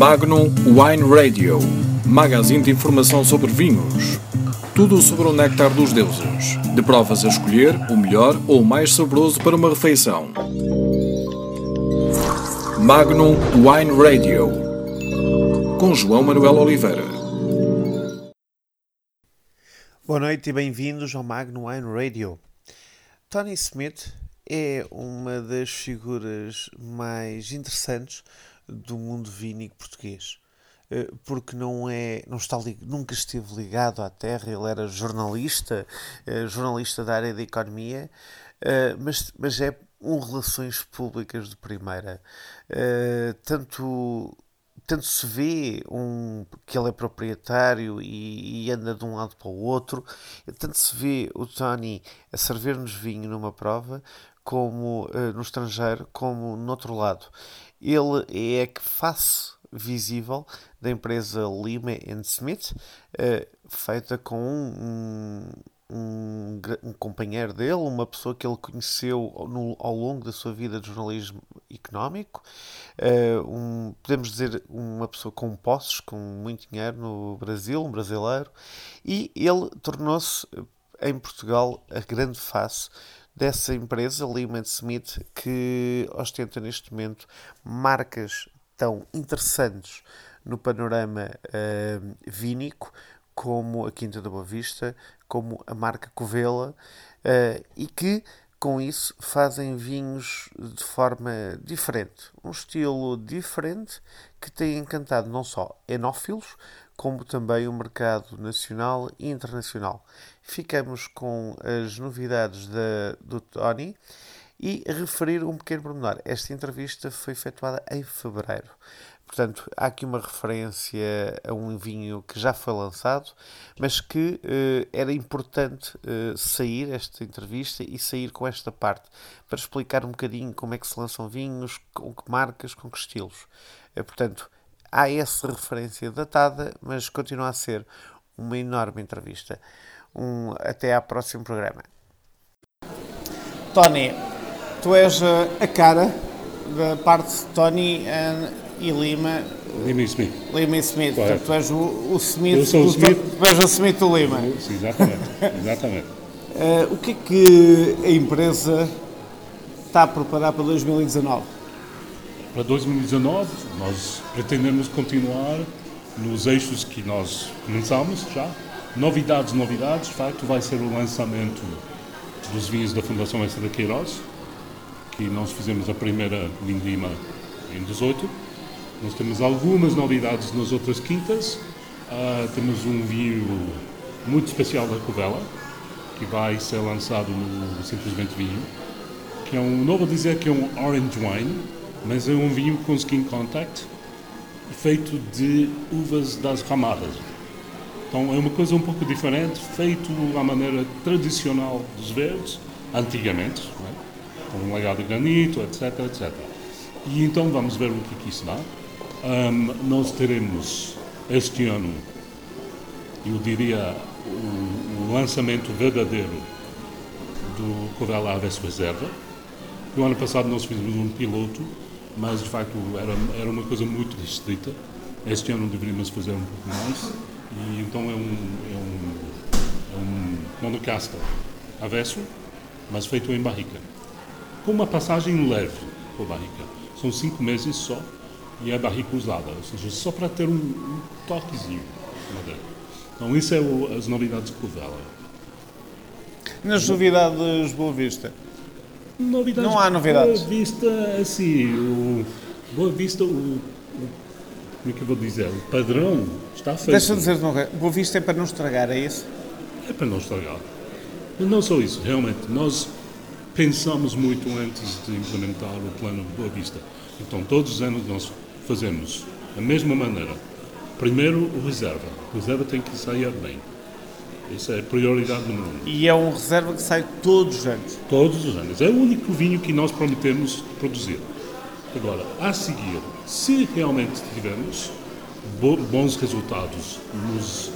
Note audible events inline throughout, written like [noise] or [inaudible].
Magnum Wine Radio, magazine de informação sobre vinhos. Tudo sobre o néctar dos deuses. De provas a escolher o melhor ou o mais saboroso para uma refeição. Magnum Wine Radio, com João Manuel Oliveira. Boa noite e bem-vindos ao Magnum Wine Radio. Tony Smith é uma das figuras mais interessantes do mundo vínico português. Eh, porque não é não está nunca esteve ligado à terra. Ele era jornalista eh, jornalista da área da economia eh, mas mas é um relações públicas de primeira. Tanto tanto se vê um, que ele é proprietário e, e, anda de um lado para o outro, tanto se vê o Tony a servir-nos vinho numa prova, como uh, no estrangeiro, como no outro lado. Ele é que face visível da empresa Lima Smith, uh, feita com um, um, um, companheiro dele, uma pessoa que ele conheceu no, ao longo da sua vida de jornalismo económico, uh, um, podemos dizer uma pessoa com posses, com muito dinheiro no Brasil, um brasileiro, e ele tornou-se em Portugal a grande face dessa empresa, Lehman Smith, que ostenta neste momento marcas tão interessantes no panorama uh, vínico como a Quinta da Boa Vista, como a marca Covela, uh, e que com isso fazem vinhos de forma diferente, um estilo diferente que tem encantado não só enófilos, como também o mercado nacional e internacional. Ficamos com as novidades da, do Tony e referir um pequeno pormenor. Esta entrevista foi efetuada em fevereiro. Portanto, há aqui uma referência a um vinho que já foi lançado, mas que eh, era importante eh, sair esta entrevista e sair com esta parte para explicar um bocadinho como é que se lançam vinhos, com que marcas, com que estilos. Eh, portanto, há essa referência datada, mas continua a ser uma enorme entrevista. Um, até ao próximo programa. Tony, tu és a cara da parte de Tony e Lima. Lima e Smith. Lima e Smith. Portanto, tu és o, o Smith. Eu sou o Smith. Tu és o Smith do Lima. Sim, exatamente. exatamente. uh, [laughs] o que é que a empresa está a preparar para 2019? Para 2019, nós pretendemos continuar nos eixos que nós começamos já. Novidades, novidades. De facto, vai ser o lançamento dos vinhos da Fundação Essa da Queiroz, que nós fizemos a primeira Lindima em 18. Nós temos algumas novidades nas outras quintas. Uh, temos um vinho muito especial da Covela, que vai ser lançado no Simplesmente Vinho, que é um, não vou dizer que é um orange wine, mas é um vinho com skin contact feito de uvas das ramadas. Então é uma coisa um pouco diferente, feito à maneira tradicional dos verdes, antigamente, é? com um legado de granito, etc, etc. E então vamos ver o que, que isso dá. Um, nós teremos este ano, eu diria, o, o lançamento verdadeiro do Covela Aves Reserva. No ano passado nós fizemos um piloto mas de facto era, era uma coisa muito restrita. Este ano deveríamos fazer um pouco mais, e então é um, é um, é um avesso, mas feito em barrica. Com uma passagem leve por barrica. São cinco meses só e é barrica usada, ou seja, só para ter um, um toquezinho Então, isso é o, as novidades de Covela. Nas novidades Boa Vista, Novidades não há novidades. Boa Vista, assim, o Boa Vista, o, o, como é que eu vou dizer? O padrão está feito. Deixa-me dizer uma coisa, Boa Vista é para não estragar, é isso? É para não estragar. Mas não só isso, realmente, nós pensamos muito antes de implementar o plano Boa Vista. Então, todos os anos nós fazemos da mesma maneira. Primeiro, o reserva. O reserva tem que sair bem. Isso é prioridade número um. E é um reserva que sai todos os anos? Todos os anos. É o único vinho que nós prometemos produzir. Agora, a seguir, se realmente tivermos bons resultados nos,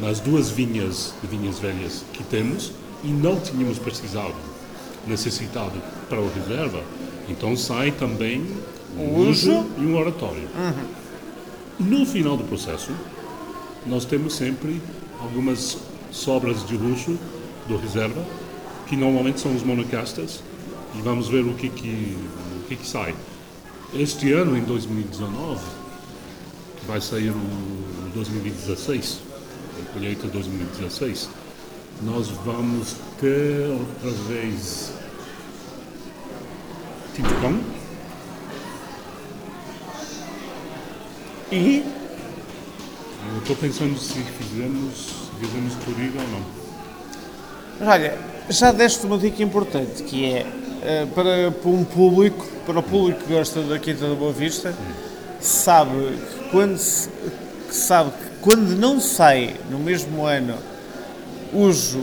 nas duas vinhas de vinhas velhas que temos e não tínhamos precisado, necessitado para o reserva, então sai também um uso e um oratório. Uhum. No final do processo, nós temos sempre algumas sobras de luxo do reserva, que normalmente são os monocastas, e vamos ver o que, que, o que, que sai. Este ano, em 2019, que vai sair o 2016, a colheita 2016, nós vamos ter outra vez Tintucão E Eu estou pensando se fizemos, fizemos Toriga ou não. Mas olha, já deste uma dica importante que é eh, para, para um público, para o público que gosta da Quinta da Boa Vista, sabe que quando, se- que sabe que quando não sai no mesmo ano uso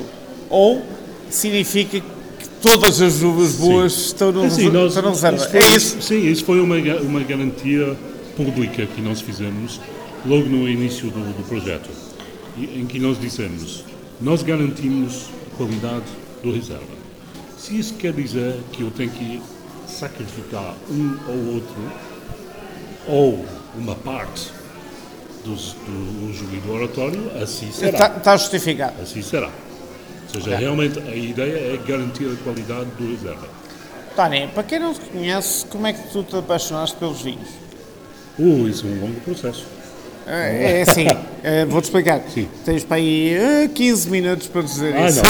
ou significa que todas as uvas boas estão no, É assim, nós- estão reserva. isso foi- é isso. Sim, isso foi uma, uma garantia pública que nós fizemos logo no início do, do projeto, em que nós dissemos, nós garantimos a qualidade do reserva. Se isso quer dizer que eu tenho que sacrificar um ou outro, ou uma parte do uso e do oratório, assim será. Está, está justificado. Assim será. Ou seja, realmente a ideia é garantir a qualidade do reserva. Tony, para quem não te conhece, como é que tu te apaixonaste pelos vinhos? Uh, isso é um longo processo. É é assim, eh, vou-te explicar. Sim. Tens para aí eh, 15 minutos para dizer Ah, isso.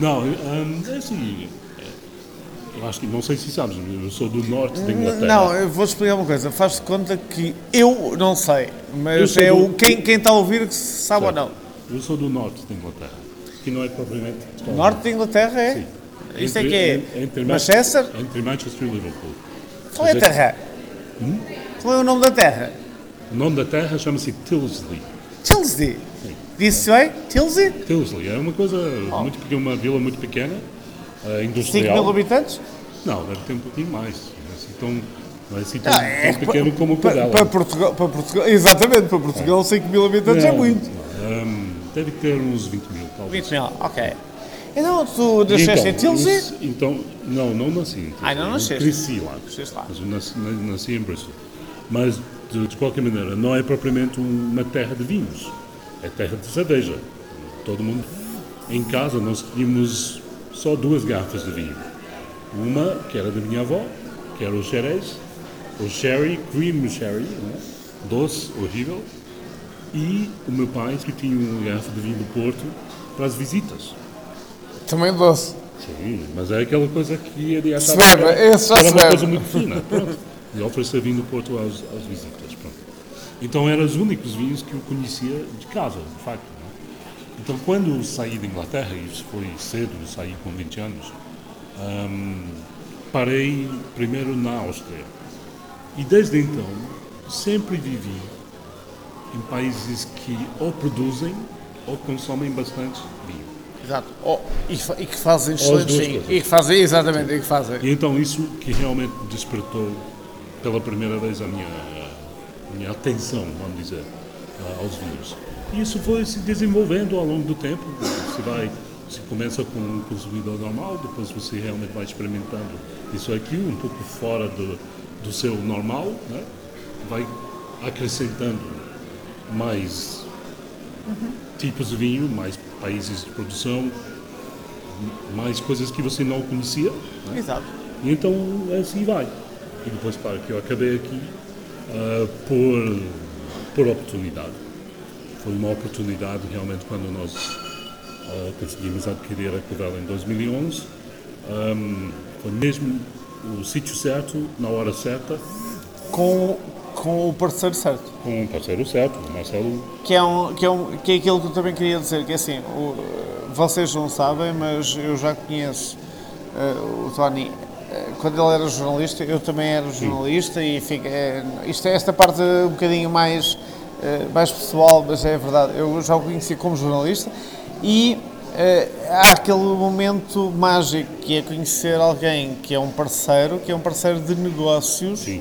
não. [laughs] não, hum, é assim. é, Eu acho que, não sei se sabes, eu sou do norte da Inglaterra. Não, eu vou-te explicar uma coisa. Faz-te conta que eu não sei, mas é do- o, quem, quem está a ouvir que sabe ou não. Eu sou do norte da Inglaterra, que não é propriamente. Norte da Inglaterra é? Sim. Isto é Entre- que é? en- entre Manchester? Entre Manchester e Liverpool. Qual é a terra? Hum? Qual é o nome da terra? O nome da terra chama-se Tilsley. Tilsley. Disse bem? Tilsley? Tilsley é uma coisa muito pequena, uma vila muito pequena, 5 industrial. mil habitantes? Não, deve ter um pouquinho mais. Não é assim tão, não é assim tão, Ah, é tão pequeno como o. Para Portugal, para Portugal, exatamente, para Portugal 5 mil habitantes é Não, muito. hum, deve ter uns 20 mil, talvez. 20 mil, ok. Então tu nasceste em Tilsley? isso- então, não, não nasci em Tilsley. Ah, não nasceste? Cresci lá. Cresceste lá. Mas eu nasci, na- nasci em Bristol. Mas, de, de qualquer maneira, não é propriamente uma terra de vinhos. É terra de cerveja. Todo mundo... Em casa, nós tínhamos só duas garrafas de vinho. Uma, que era da minha avó, que era o Jerez, o Sherry, Cream Sherry, né? doce, horrível. E o meu pai, que tinha uma garrafa de vinho do Porto para as visitas. Também doce. Sim, mas é aquela coisa que ele Se achava bebe, que era, esse já era se uma bebe. coisa muito fina. Pronto. E oferecer vinho do Porto aos, aos visitas. Pronto. Então eram os únicos vinhos que eu conhecia de casa, de facto. né? Então quando saí da Inglaterra, isso foi cedo, saí com 20 anos, hum, parei primeiro na Áustria. E desde então sempre vivi em países que ou produzem ou consomem bastante vinho. Exato. Oh, e, e que fazem excelentes coisas. E que fazem, exatamente, e que fazem. E então isso que realmente despertou pela primeira vez a minha, a minha atenção, vamos dizer, aos vinhos. E isso foi se desenvolvendo ao longo do tempo. Você vai, você começa com um consumidor normal, depois você realmente vai experimentando isso aqui, um pouco fora do, do seu normal, né? vai acrescentando mais tipos de vinho, mais países de produção, mais coisas que você não conhecia. né? Exato. E então assim vai. E depois, claro, que eu acabei aqui ah, por, por oportunidade. Foi uma oportunidade realmente quando nós ah, conseguimos adquirir a Covela em 2011. Ahm, foi mesmo o sítio certo, na hora certa, Com, com o parceiro certo. com o parceiro certo, o Marcelo. Que é, um, que, é um, que é aquilo que eu também queria dizer, que é assim, o, vocês não sabem, mas eu já conheço eh, o Tony. eh, Quando ele era jornalista, eu também era jornalista e fica, é, isto é esta parte um bocadinho mais, eh, mais pessoal, mas é verdade. Eu já o conheci como jornalista e há aquele momento mágico que é conhecer alguém que é um parceiro, que é um parceiro de negócios Sim.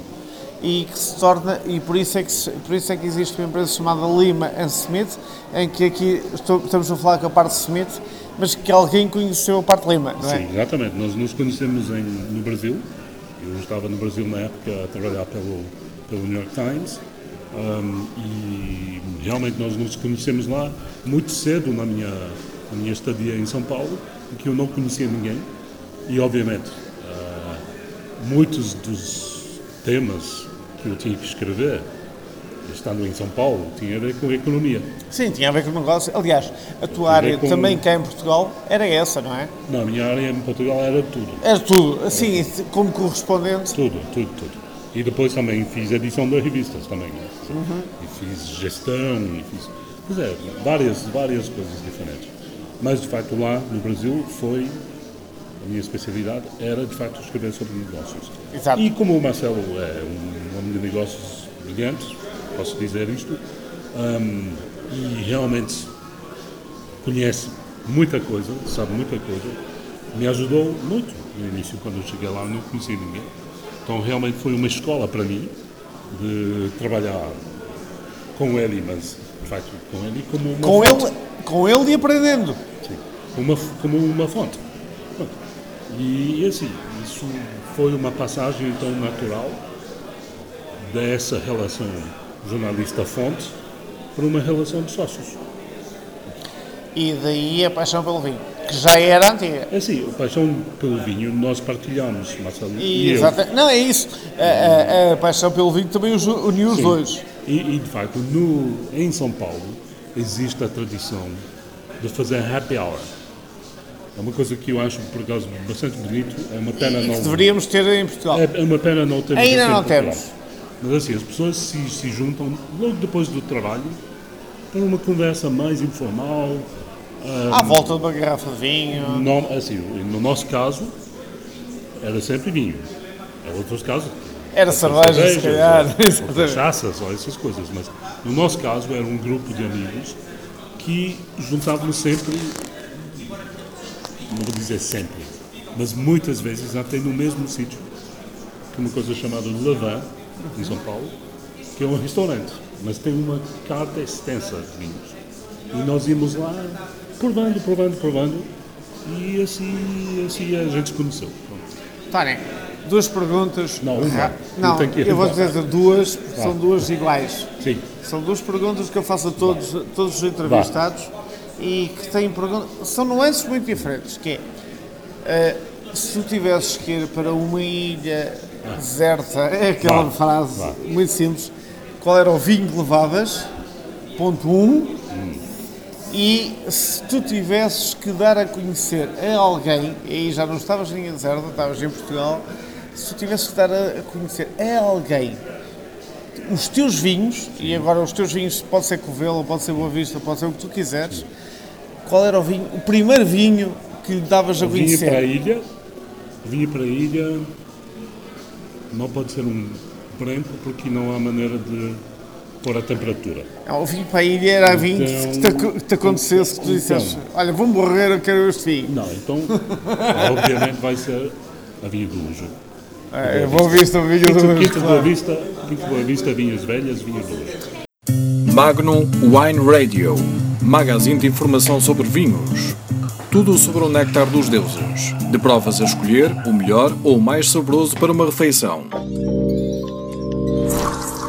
E que se torna e por isso é que por isso é que existe uma empresa chamada Lima and Smith em que aqui estou- estamos a falar com a parte Smith mas que alguém conheceu a parte Lima não é Sim, exatamente. Nós nos conhecemos em, no Brasil. Eu estava no Brasil na época a trabalhar pelo, pelo New York Times Um, e realmente nós nos conhecemos lá muito cedo na minha, na minha estadia em São Paulo, em que eu não conhecia ninguém. E, obviamente, uh, muitos dos temas que eu tinha que escrever estando em São Paulo, tinha a ver com a economia. Sim, tinha a ver com o negócio. Aliás, a tua área com... também cá em Portugal era essa, não é? Não, a minha área em Portugal era tudo. Era tudo, assim, como correspondente? Tudo, tudo, tudo. E depois também fiz edição de revistas também. Né? Uhum. E fiz gestão, e fiz... Pois é, várias, várias coisas diferentes. Mas, de facto, lá no Brasil foi... A minha especialidade era, de facto, escrever sobre negócios. Exato. E como o Marcelo é um homem de negócios brilhante, posso dizer isto, um, e realmente conhece muita coisa, sabe muita coisa, me ajudou muito no início, quando eu cheguei lá, não conhecia ninguém. Então realmente foi uma escola para mim de trabalhar com ele, mas de facto com ele como uma com fonte. ele Com ele e aprendendo. Sim, uma, como uma fonte. E assim, isso foi uma passagem então natural dessa relação jornalista-fonte para uma relação de sócios. E daí a paixão pelo vinho, que já era antiga. É sim, a paixão pelo vinho nós partilhamos, Marcelo e, e eu. Não, é isso. A, a, a, paixão pelo vinho também uniu os sim. dois. E, e, de facto, no, em São Paulo existe a tradição de fazer happy hour. É uma coisa que eu acho, por acaso, bastante bonito. É uma pena e não. Que deveríamos ter em Portugal. É, é uma pena não termos. Ainda não temos. Mas assim, as pessoas se, se juntam logo depois do trabalho para uma conversa mais informal. Um, à volta de uma garrafa de vinho. Não, assim, no nosso caso, era sempre vinho. Em outros casos. Era cerveja, se calhar. Ou, cachaças, ou essas coisas. Mas no nosso caso, era um grupo de amigos que juntavam sempre, não vou dizer sempre, mas muitas vezes até no mesmo sítio, uma coisa chamada Levan, em São Paulo, que é um restaurante, mas tem uma carta extensa de vinhos. E nós íamos lá provando, provando, provando, e assim, assim a gente conheceu. Tânia, duas perguntas. Não, uma. Não, eu, eu vou dizer duas, ah. são duas iguais. Sim. São duas perguntas que eu faço a todos, todos os entrevistados e que têm perguntas. São nuances muito diferentes, que é. Uh, se tu tivesses que ir para uma ilha deserta, é aquela vá, frase vá. muito simples. Qual era o vinho que levavas? Ponto 1. Um. Hum. E se tu tivesses que dar a conhecer a alguém, e aí já não estavas em deserta, estavas em Portugal, se tu tivesses que dar a conhecer a alguém os teus vinhos, e agora os teus vinhos pode ser Covelo, pode ser Boa Vista, pode ser o que tu quiseres, qual era o vinho, o primeiro vinho que lhe davas a conhecer? Vinho para a ilha, vinho para a ilha, não pode ser um branco porque não há maneira de pôr a temperatura. Não, o vinho para a ilha era vinho então, que te, acontecesse que tu disseste, então, olha, vou morrer, eu quero este vinho. Não, então obviamente vai ser a vinha do Lujo. É, Boa Vista, vinho do Lujo. Quinto Boa Vista, Quinto Boa Vista, vinhas velhas, vinho do Lujo. Magnum Wine Radio, magazine de informação sobre vinhos. Tudo sobre o néctar dos deuses. De provas a escolher o melhor ou o mais saboroso para uma refeição.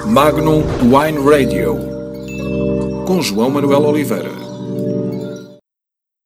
Magnum Wine Radio. Com João Manuel Oliveira.